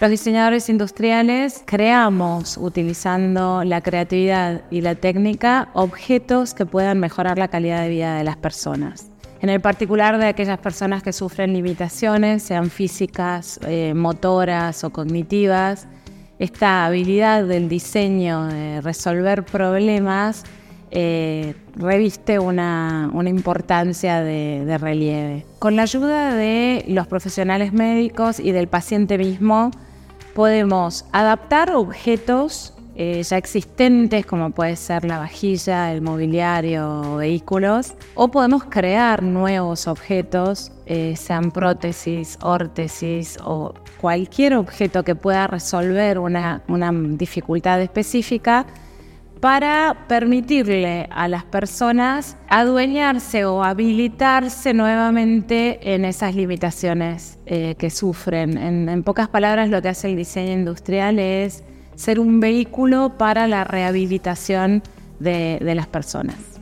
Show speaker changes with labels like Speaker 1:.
Speaker 1: Los diseñadores industriales creamos, utilizando la creatividad y la técnica, objetos que puedan mejorar la calidad de vida de las personas. En el particular de aquellas personas que sufren limitaciones, sean físicas, eh, motoras o cognitivas, esta habilidad del diseño de resolver problemas eh, reviste una, importancia de, relieve. Con la ayuda de los profesionales médicos y del paciente mismo, podemos adaptar objetos eh, ya existentes, como puede ser la vajilla, el mobiliario vehículos, o podemos crear nuevos objetos, eh, sean prótesis, órtesis o cualquier objeto que pueda resolver una dificultad específica para permitirle a las personas adueñarse o habilitarse nuevamente en esas limitaciones eh, que sufren. En, pocas palabras, lo que hace el diseño industrial es ser un vehículo para la rehabilitación de las personas.